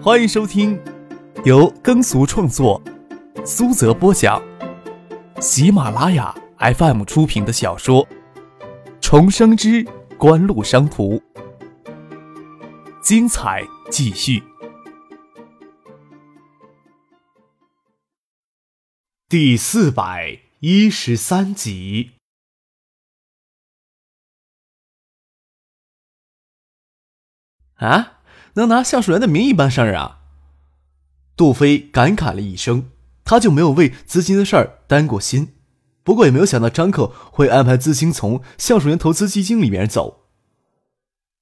欢迎收听由耕俗创作、苏泽播讲、喜马拉雅 FM 出品的小说《重生之官路商途》，精彩继续，第四百一十三集。啊！能拿橡树园的名义办生日啊？杜飞感慨了一声，他就没有为资金的事儿担过心，不过也没有想到张克会安排资金从橡树园投资基金里面走。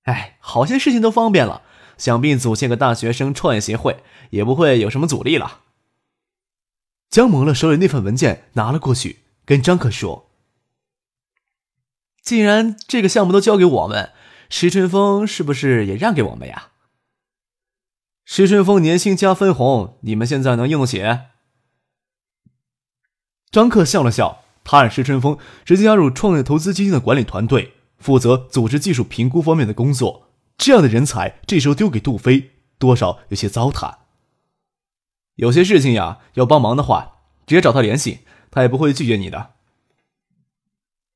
哎，好些事情都方便了，想必组建个大学生创业协会也不会有什么阻力了。江萌乐手里那份文件拿了过去，跟张克说：“既然这个项目都交给我们。”石春风是不是也让给我们呀？石春风年薪加分红，你们现在能用得起？张克笑了笑，他让石春风直接加入创业投资基金的管理团队，负责组织技术评估方面的工作。这样的人才，这时候丢给杜飞，多少有些糟蹋。有些事情呀，要帮忙的话，直接找他联系，他也不会拒绝你的。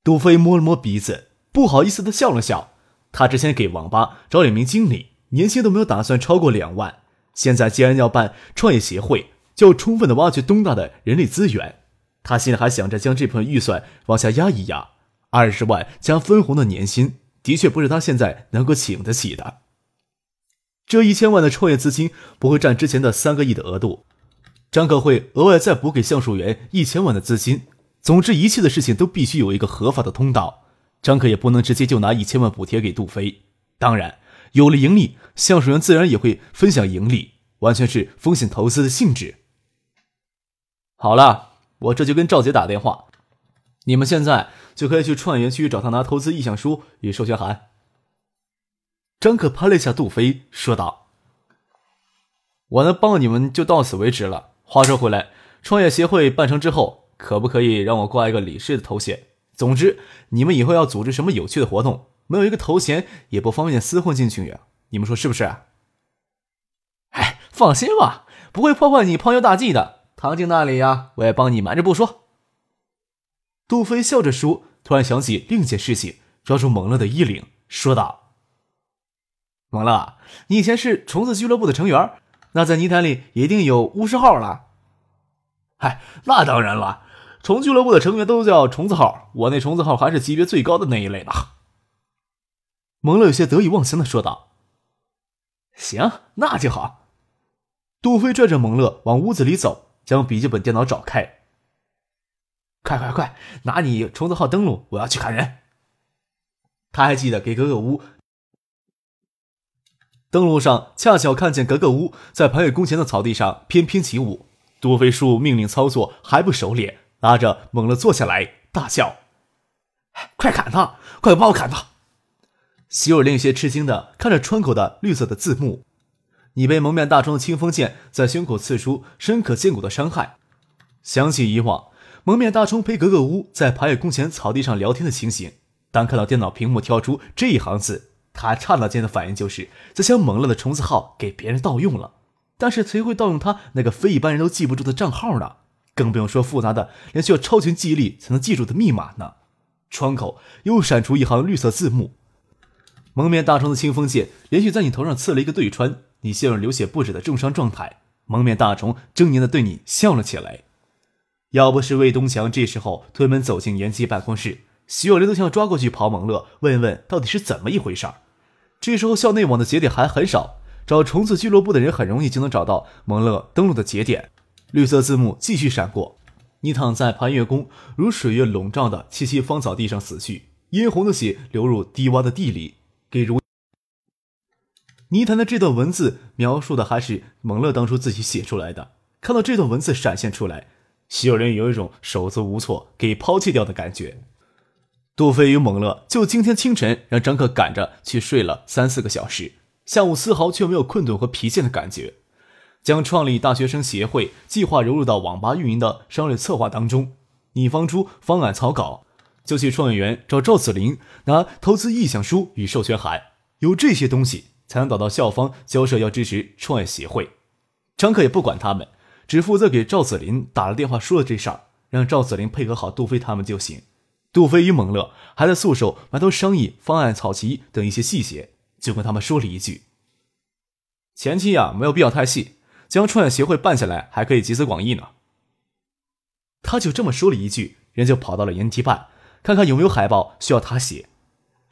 杜飞摸了摸鼻子，不好意思的笑了笑。他之前给网吧找两名经理，年薪都没有打算超过两万。现在既然要办创业协会，就要充分的挖掘东大的人力资源。他现在还想着将这部分预算往下压一压。二十万加分红的年薪，的确不是他现在能够请得起的。这一千万的创业资金不会占之前的三个亿的额度，张可会额外再补给橡树园一千万的资金。总之，一切的事情都必须有一个合法的通道。张可也不能直接就拿一千万补贴给杜飞，当然有了盈利，橡树园自然也会分享盈利，完全是风险投资的性质。好了，我这就跟赵杰打电话，你们现在就可以去创业园区找他拿投资意向书与授权函。张可拍了一下杜飞，说道：“我能帮你们就到此为止了。话说回来，创业协会办成之后，可不可以让我挂一个理事的头衔？”总之，你们以后要组织什么有趣的活动，没有一个头衔也不方便厮混进去呀。你们说是不是？哎，放心吧，不会破坏你泡妞大计的。唐静那里呀，我也帮你瞒着不说。杜飞笑着说，突然想起另一件事情，抓住蒙乐的衣领，说道：“蒙乐，你以前是虫子俱乐部的成员，那在泥潭里一定有巫师号了。”“嗨，那当然了。”虫俱乐部的成员都叫虫子号，我那虫子号还是级别最高的那一类呢。蒙乐有些得意忘形的说道：“行，那就好。”杜飞拽着蒙乐往屋子里走，将笔记本电脑找开。快快快，拿你虫子号登录，我要去砍人。他还记得给格格巫登录上，恰巧看见格格巫在盘月宫前的草地上翩翩起舞。杜飞输入命令操作还不熟练。拉着猛乐坐下来，大笑：“快砍他！快帮我砍他！”席尔令有些吃惊的看着窗口的绿色的字幕。你被蒙面大虫的清风剑在胸口刺出深可见骨的伤害。想起以往蒙面大虫陪格格巫在爬野宫前草地上聊天的情形，当看到电脑屏幕跳出这一行字，他刹那间的反应就是在将蒙了的虫子号给别人盗用了。但是谁会盗用他那个非一般人都记不住的账号呢？更不用说复杂的，连需要超群记忆力才能记住的密码呢。窗口又闪出一行绿色字幕：“蒙面大虫的清风剑连续在你头上刺了一个对穿，你陷入流血不止的重伤状态。”蒙面大虫狰狞的对你笑了起来。要不是魏东强这时候推门走进严姬办公室，徐有林都想要抓过去刨蒙乐，问问到底是怎么一回事儿。这时候校内网的节点还很少，找虫子俱乐部的人很容易就能找到蒙乐登录的节点。绿色字幕继续闪过，你躺在盘月宫如水月笼罩的萋萋芳草地上死去，殷红的血流入低洼的地里，给如泥潭的这段文字描述的还是蒙乐当初自己写出来的。看到这段文字闪现出来，徐有人有一种手足无措、给抛弃掉的感觉。杜飞与蒙乐就今天清晨让张克赶着去睡了三四个小时，下午丝毫却没有困顿和疲倦的感觉。将创立大学生协会计划融入到网吧运营的商业策划当中，拟方出方案草稿，就去创业园找赵子林拿投资意向书与授权函。有这些东西，才能找到校方交涉要支持创业协会。张克也不管他们，只负责给赵子林打了电话，说了这事儿，让赵子林配合好杜飞他们就行。杜飞与蒙乐还在宿舍埋头商议方案草棋等一些细节，就跟他们说了一句：“前期啊，没有必要太细，将创业协会办下来，还可以集思广益呢。”他就这么说了一句，人就跑到了研题办，看看有没有海报需要他写。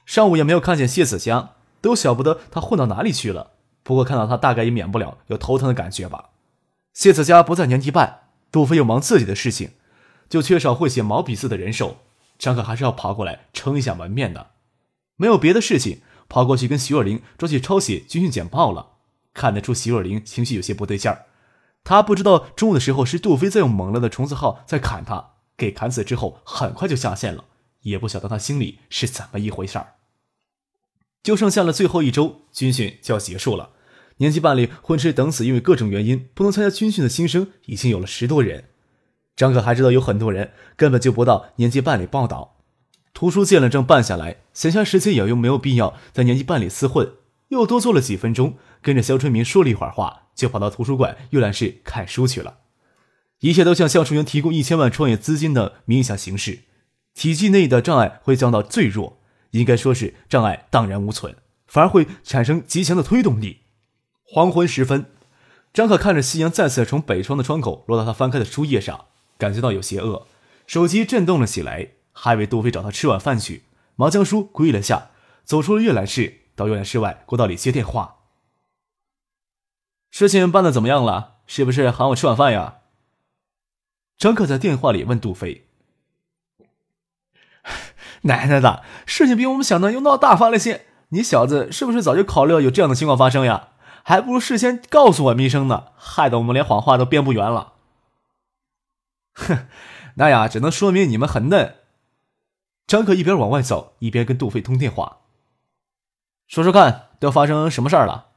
上午也没有看见谢子江，都晓不得他混到哪里去了。不过看到他，大概也免不了有头疼的感觉吧。谢子家不在年级办，杜飞又忙自己的事情，就缺少会写毛笔字的人手。张可还是要跑过来撑一下门面的，没有别的事情，跑过去跟徐若琳抓起抄写军训简报了。看得出徐若琳情绪有些不对劲儿，他不知道中午的时候是杜飞在用猛了的虫子号在砍他，给砍死之后很快就下线了，也不晓得他心里是怎么一回事儿。就剩下了最后一周，军训就要结束了。年级办里混吃等死，因为各种原因不能参加军训的新生已经有了十多人。张可还知道有很多人根本就不到年级办里报道。图书借了证办下来，闲暇时间也又没有必要在年级办里厮混，又多坐了几分钟，跟着肖春明说了一会儿话，就跑到图书馆阅览室看书去了。一切都像橡树园提供一千万创业资金的名义下行事，体系内的障碍会降到最弱，应该说是障碍荡然无存，反而会产生极强的推动力。黄昏时分，张可看着夕阳再次从北窗的窗口落到他翻开的书页上。感觉到有些饿，手机震动了起来，还以为杜飞找他吃晚饭去，忙将书归了下，走出了阅览室，到阅览室外过道里接电话。事情办的怎么样了？是不是喊我吃晚饭呀？张可在电话里问杜飞。奶奶的，事情比我们想的又闹大发了些。你小子是不是早就考虑到有这样的情况发生呀？还不如事先告诉我们一声呢，害得我们连谎话都编不圆了。哼，那呀，只能说明你们很嫩。张可一边往外走，一边跟杜飞通电话，说说看，都发生什么事儿了？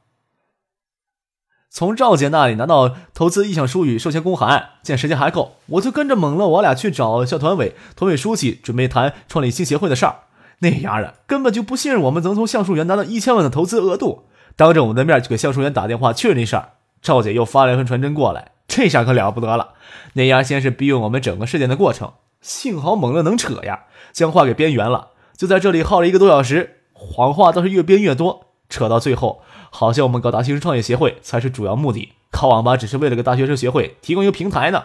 从赵姐那里拿到投资意向书与授权公函，见时间还够，我就跟着猛了我俩去找校团委、团委书记，准备谈创立新协会的事儿。那丫的根本就不信任我们能从橡树园拿到一千万的投资额度，当着我们的面就给橡树园打电话确认这事儿。赵姐又发了一份传真过来。这下可了不得了！那丫先是逼问我们整个事件的过程，幸好猛乐能扯呀，将话给编圆了。就在这里耗了一个多小时，谎话倒是越编越多，扯到最后，好像我们搞大学生创业协会才是主要目的，靠网吧只是为了给大学生协会提供一个平台呢。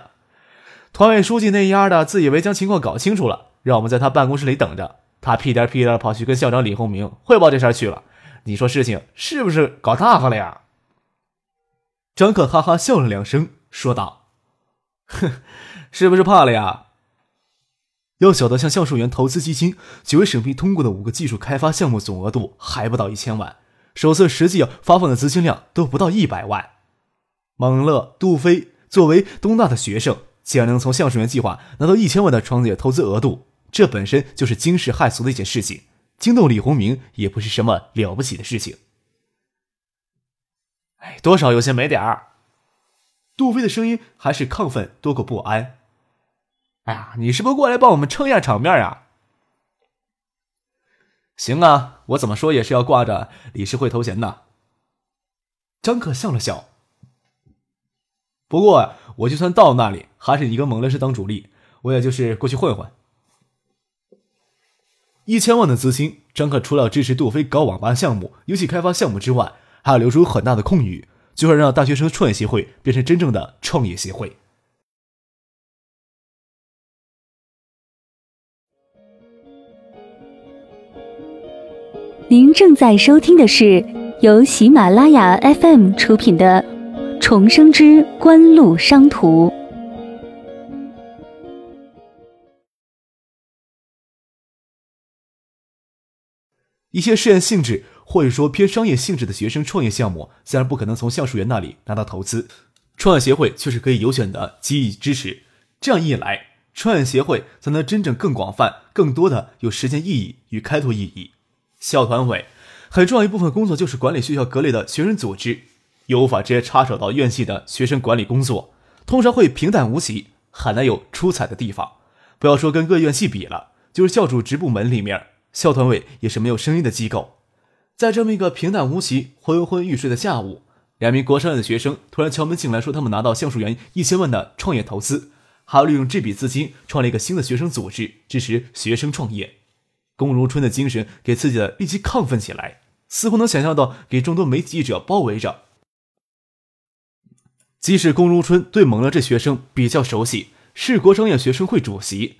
团委书记那丫的自以为将情况搞清楚了，让我们在他办公室里等着，他屁颠屁颠跑去跟校长李洪明汇报这事儿去了。你说事情是不是搞大发了呀？张可哈哈笑了两声。说道：“哼，是不是怕了呀？要晓得，像橡树园投资基金九月审批通过的五个技术开发项目，总额度还不到一千万，首次实际发放的资金量都不到一百万。蒙乐、杜飞作为东大的学生，竟然能从橡树园计划拿到一千万的创业投资额度，这本身就是惊世骇俗的一件事情，惊动李洪明也不是什么了不起的事情。哎，多少有些没点儿。”杜飞的声音还是亢奋多过不安。哎呀，你是不是过来帮我们撑一下场面呀？行啊，我怎么说也是要挂着理事会头衔的。张可笑了笑。不过，我就算到那里，还是一个蒙乐师当主力，我也就是过去混混。一千万的资金，张可除了支持杜飞搞网吧项目、游戏开发项目之外，还要留出很大的空余。就会让大学生创业协会变成真正的创业协会。您正在收听的是由喜马拉雅 FM 出品的《重生之官路商途》。一些试验性质。或者说偏商业性质的学生创业项目，自然不可能从橡树园那里拿到投资，创业协会却是可以有选的给予支持。这样一来，创业协会才能真正更广泛、更多的有实践意义与开拓意义。校团委很重要一部分工作就是管理学校各类的学生组织，又无法直接插手到院系的学生管理工作，通常会平淡无奇，很难有出彩的地方。不要说跟各院系比了，就是校主职部门里面，校团委也是没有声音的机构。在这么一个平淡无奇、昏昏欲睡的下午，两名国商院的学生突然敲门进来，说他们拿到橡树园一千万的创业投资，还要利用这笔资金创立一个新的学生组织，支持学生创业。龚如春的精神给自己的立即亢奋起来，似乎能想象到给众多媒体记者包围着。即使龚如春对蒙乐这学生比较熟悉，是国商业学生会主席。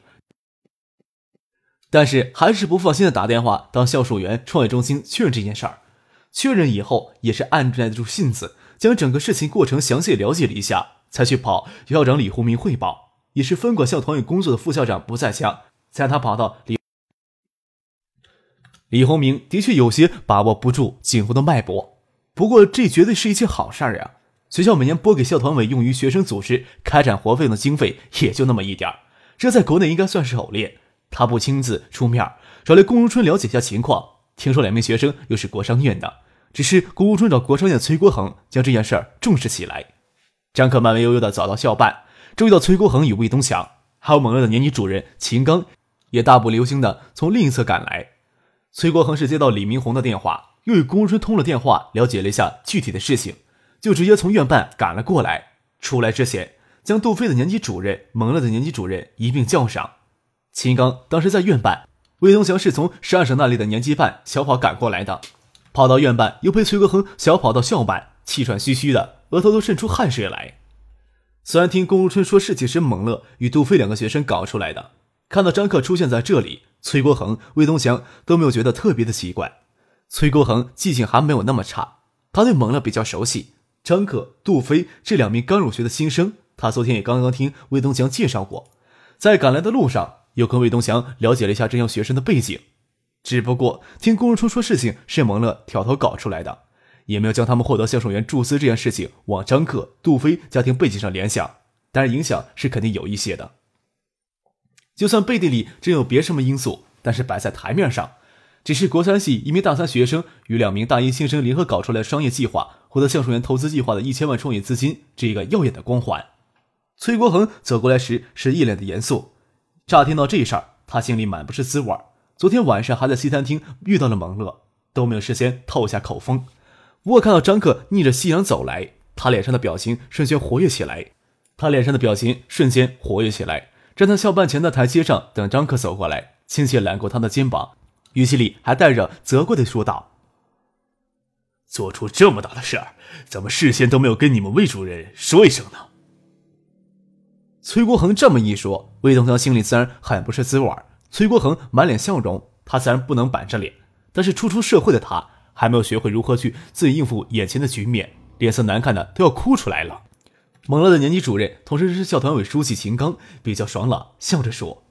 但是还是不放心的打电话到橡树园创业中心确认这件事儿，确认以后也是按耐得住性子，将整个事情过程详细了解了一下，才去跑校长李洪明汇报。也是分管校团委工作的副校长不在家，才让他跑到李李洪明的确有些把握不住景洪的脉搏，不过这绝对是一件好事儿呀！学校每年拨给校团委用于学生组织开展活动的经费也就那么一点儿，这在国内应该算是偶练。他不亲自出面，找来龚如春了解一下情况。听说两名学生又是国商院的，只是龚如春找国商院崔国恒将这件事儿重视起来。张克慢慢悠悠的走到校办，注意到崔国恒与魏东强，还有猛烈的年级主任秦刚，也大步流星的从另一侧赶来。崔国恒是接到李明红的电话，又与龚如春通了电话，了解了一下具体的事情，就直接从院办赶了过来。出来之前，将杜飞的年级主任、蒙乐的年级主任一并叫上。秦刚当时在院办，魏东祥是从十二省那里的年级办小跑赶过来的，跑到院办又陪崔国恒小跑到校办，气喘吁吁的，额头都渗出汗水来。虽然听龚如春说事情是蒙乐与杜飞两个学生搞出来的，看到张克出现在这里，崔国恒、魏东祥都没有觉得特别的奇怪。崔国恒记性还没有那么差，他对蒙乐比较熟悉。张克、杜飞这两名刚入学的新生，他昨天也刚刚听魏东祥介绍过，在赶来的路上。又跟魏东祥了解了一下这样学生的背景，只不过听龚如春说事情是蒙乐挑头搞出来的，也没有将他们获得销售员注资这件事情往张克、杜飞家庭背景上联想，但是影响是肯定有一些的。就算背地里真有别什么因素，但是摆在台面上，只是国三系一名大三学生与两名大一新生联合搞出来商业计划，获得橡树园投资计划的一千万创业资金这一个耀眼的光环。崔国恒走过来时是一脸的严肃。乍听到这事儿，他心里满不是滋味昨天晚上还在西餐厅遇到了蒙乐，都没有事先透下口风。不过看到张克逆着夕阳走来，他脸上的表情瞬间活跃起来。他脸上的表情瞬间活跃起来，站在校办前的台阶上等张克走过来，亲切揽过他的肩膀，语气里还带着责怪的说道：“做出这么大的事儿，怎么事先都没有跟你们魏主任说一声呢？”崔国恒这么一说，魏东强心里自然很不是滋味崔国恒满脸笑容，他自然不能板着脸，但是初出社会的他还没有学会如何去自己应付眼前的局面，脸色难看的都要哭出来了。蒙乐的年级主任，同时是校团委书记秦刚，比较爽朗，笑着说：“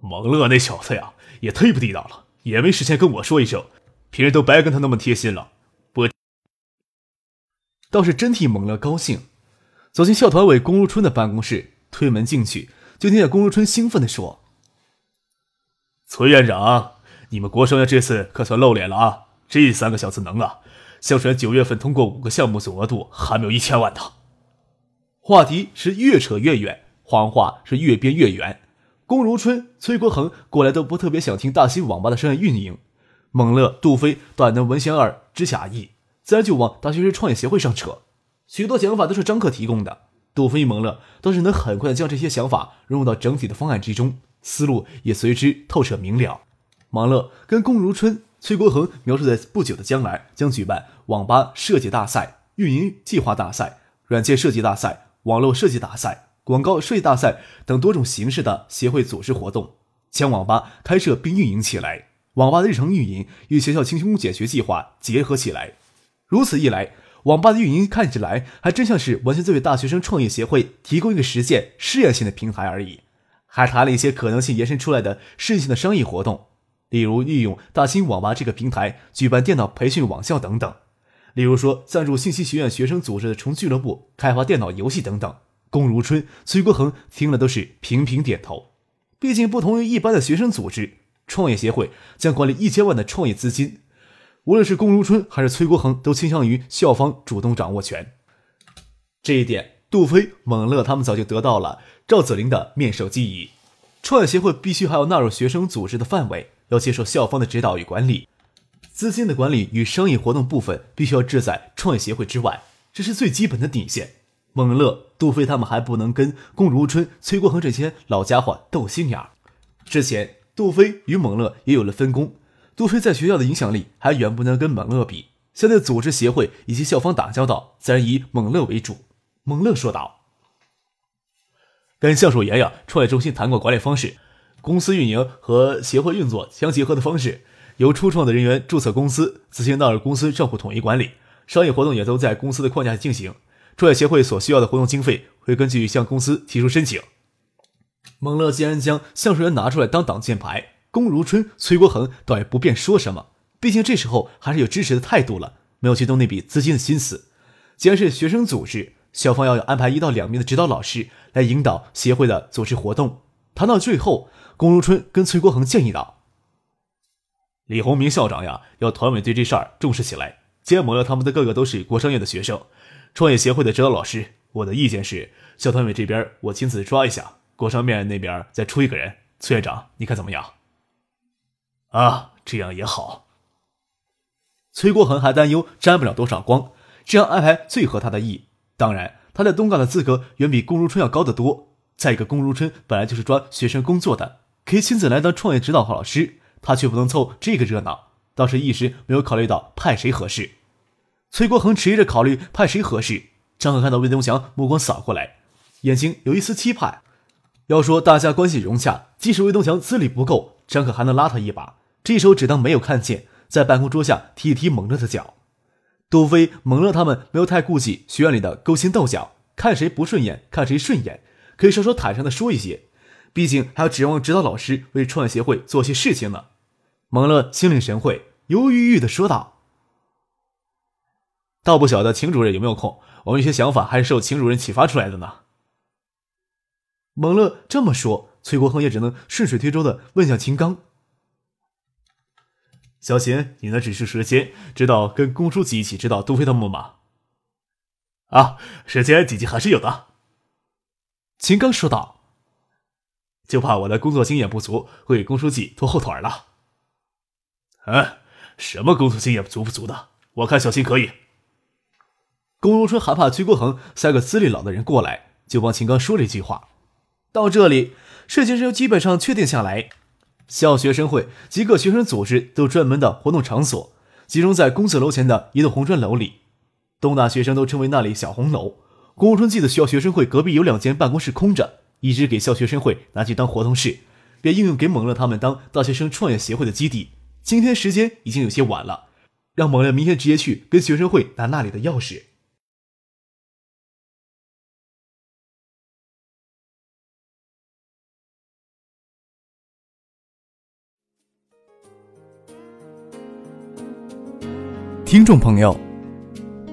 蒙乐那小子呀，也忒不地道了，也没事先跟我说一声，平时都白跟他那么贴心了。不，倒是真替蒙乐高兴。”走进校团委龚如春的办公室，推门进去，就听见龚如春兴奋地说：“崔院长，你们国商院这次可算露脸了啊！这三个小子能啊！橡树园九月份通过五个项目，总额度还没有一千万呢。”话题是越扯越远，谎话是越编越圆。龚如春、崔国恒过来都不特别想听大兴网吧的商业运营，蒙乐、杜飞短能文贤二知假意，自然就往大学生创业协会上扯。许多想法都是张克提供的，杜飞、蒙乐倒是能很快的将这些想法融入到整体的方案之中，思路也随之透彻明了。蒙乐跟龚如春、崔国恒描述在不久的将来将举办网吧设计大赛、运营计划大赛、软件设计大赛、网络设计大赛、广告设计大赛等多种形式的协会组织活动，将网吧开设并运营起来，网吧的日常运营与学校轻松解决计划结合起来，如此一来。网吧的运营看起来还真像是完全在为大学生创业协会提供一个实践试验性的平台而已，还谈了一些可能性延伸出来的试验性的商业活动，例如利用大兴网吧这个平台举办电脑培训网校等等，例如说赞助信息学院学生组织的重俱乐部开发电脑游戏等等。龚如春、崔国恒听了都是频频点头，毕竟不同于一般的学生组织，创业协会将管理一千万的创业资金。无论是龚如春还是崔国恒，都倾向于校方主动掌握权。这一点，杜飞、蒙乐他们早就得到了赵子林的面授机宜。创业协会必须还要纳入学生组织的范围，要接受校方的指导与管理。资金的管理与商业活动部分必须要置在创业协会之外，这是最基本的底线。孟乐、杜飞他们还不能跟龚如春、崔国恒这些老家伙斗心眼儿。之前，杜飞与孟乐也有了分工。杜飞在学校的影响力还远不能跟孟乐比，现在组织协会以及校方打交道，自然以孟乐为主。孟乐说道：“跟向守爷呀，创业中心谈过管理方式，公司运营和协会运作相结合的方式，由初创的人员注册公司，自行纳入公司账户统一管理，商业活动也都在公司的框架下进行。创业协会所需要的活动经费会根据向公司提出申请。”蒙乐既然将向守元拿出来当挡箭牌，龚如春、崔国恒倒也不便说什么，毕竟这时候还是有支持的态度了，没有去动那笔资金的心思。既然是学生组织，校方要安排一到两名的指导老师来引导协会的组织活动。谈到最后，龚如春跟崔国恒建议道：“李洪明校长呀，要团委对这事儿重视起来。既然蒙乐他们的个个都是国商院的学生，创业协会的指导老师，我的意见是，校团委这边我亲自抓一下。”国商面那边再出一个人，崔院长，你看怎么样？啊，这样也好。崔国恒还担忧沾不了多少光，这样安排最合他的意。当然，他在东港的资格远比龚如春要高得多。再一个，龚如春本来就是抓学生工作的，可以亲自来当创业指导和老师，他却不能凑这个热闹，倒是一时没有考虑到派谁合适。崔国恒迟疑着考虑派谁合适。张可看到魏东祥目光扫过来，眼睛有一丝期盼。要说大家关系融洽，即使魏东强资历不够，张可还能拉他一把。这时候只当没有看见，在办公桌下踢一踢蒙乐的脚。杜飞、蒙乐他们没有太顾忌学院里的勾心斗角，看谁不顺眼，看谁顺眼，可以稍稍坦诚的说一些。毕竟还要指望指导老师为创业协会做些事情呢。蒙乐心领神会，犹犹豫豫的说道：“倒不晓得秦主任有没有空，我们一些想法还是受秦主任启发出来的呢。”蒙乐这么说，崔国恒也只能顺水推舟的问向秦刚：“小秦，你那只是时间知道跟龚书记一起指导杜飞他们吗？”“啊，时间几级还是有的。”秦刚说道，“就怕我的工作经验不足，会给龚书记拖后腿了。”“嗯，什么工作经验足不足的？我看小秦可以。”龚如春还怕崔国恒塞个资历老的人过来，就帮秦刚说了一句话。到这里，事情就基本上确定下来。校学生会及各学生组织都专门的活动场所，集中在公厕楼前的一栋红砖楼里。东大学生都称为那里“小红楼”。龚如春记得校学生会隔壁有两间办公室空着，一直给校学生会拿去当活动室，便应用给蒙乐他们当大学生创业协会的基地。今天时间已经有些晚了，让某人明天直接去跟学生会拿那里的钥匙。听众朋友，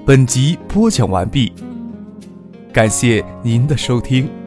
本集播讲完毕，感谢您的收听。